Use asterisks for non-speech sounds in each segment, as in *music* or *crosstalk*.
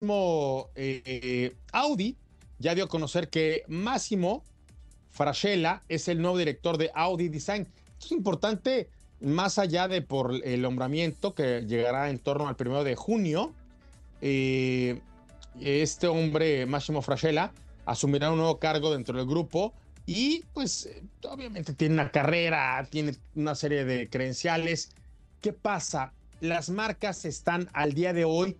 mismo eh, Audi ya dio a conocer que Máximo Frascella es el nuevo director de Audi Design. es importante más allá de por el nombramiento que llegará en torno al primero de junio. Eh, este hombre, Máximo Frascella, asumirá un nuevo cargo dentro del grupo y pues obviamente tiene una carrera, tiene una serie de credenciales. ¿Qué pasa? Las marcas están al día de hoy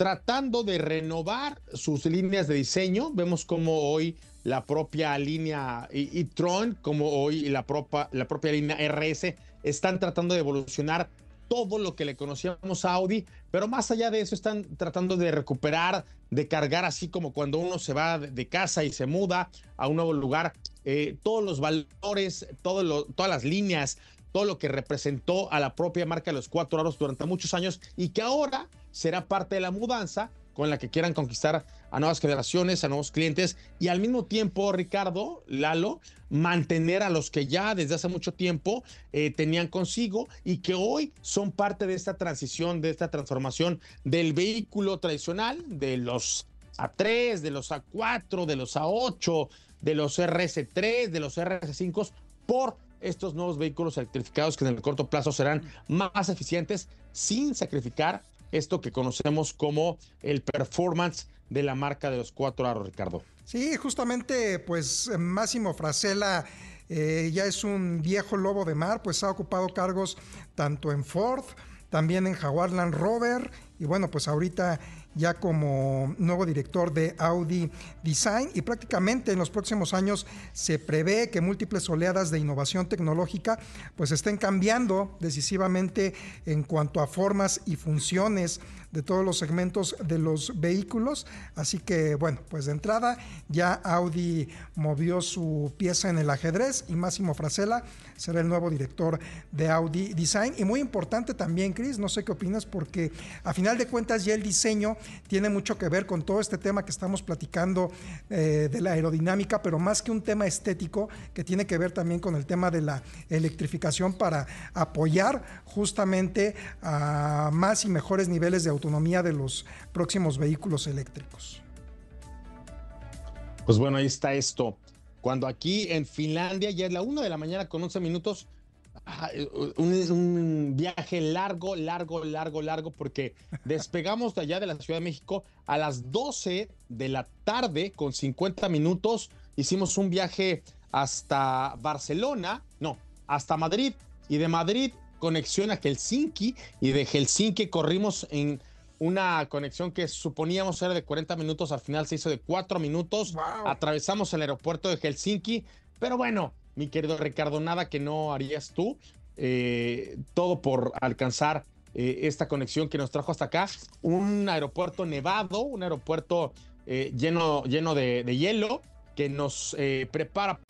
tratando de renovar sus líneas de diseño. Vemos como hoy la propia línea e-tron, como hoy la propia, la propia línea RS, están tratando de evolucionar todo lo que le conocíamos a Audi, pero más allá de eso están tratando de recuperar, de cargar así como cuando uno se va de casa y se muda a un nuevo lugar, eh, todos los valores, todas las líneas, todo lo que representó a la propia marca de los cuatro aros durante muchos años y que ahora será parte de la mudanza con la que quieran conquistar a nuevas generaciones, a nuevos clientes y al mismo tiempo, Ricardo, Lalo, mantener a los que ya desde hace mucho tiempo eh, tenían consigo y que hoy son parte de esta transición, de esta transformación del vehículo tradicional, de los A3, de los A4, de los A8, de los RS3, de los RS5 por estos nuevos vehículos electrificados que en el corto plazo serán más eficientes sin sacrificar esto que conocemos como el performance de la marca de los cuatro aros, Ricardo. Sí, justamente, pues Máximo Frasela eh, ya es un viejo lobo de mar, pues ha ocupado cargos tanto en Ford, también en Jaguar Land Rover y bueno, pues ahorita ya como nuevo director de Audi Design y prácticamente en los próximos años se prevé que múltiples oleadas de innovación tecnológica pues estén cambiando decisivamente en cuanto a formas y funciones de todos los segmentos de los vehículos. Así que bueno, pues de entrada ya Audi movió su pieza en el ajedrez y Máximo Frasela será el nuevo director de Audi Design. Y muy importante también, Chris, no sé qué opinas, porque a final de cuentas ya el diseño tiene mucho que ver con todo este tema que estamos platicando eh, de la aerodinámica, pero más que un tema estético, que tiene que ver también con el tema de la electrificación para apoyar justamente a más y mejores niveles de autonomía de los próximos vehículos eléctricos. Pues bueno, ahí está esto. Cuando aquí en Finlandia ya es la una de la mañana con 11 minutos, un, un, viaje largo, largo, largo, largo, porque *laughs* despegamos de allá de la Ciudad de México a las 12 de la tarde con 50 minutos. Hicimos un viaje hasta Barcelona, no, hasta Madrid, y de Madrid conexión a Helsinki, y de Helsinki corrimos en una conexión que suponíamos era de 40 minutos, al final se hizo de 4 minutos. Atravesamos el aeropuerto de Helsinki, pero bueno, mi querido Ricardo, nada que no harías tú. Eh, todo por alcanzar eh, esta conexión que nos trajo hasta acá. Un aeropuerto nevado, un aeropuerto eh, lleno, lleno de, de, hielo que nos prepara.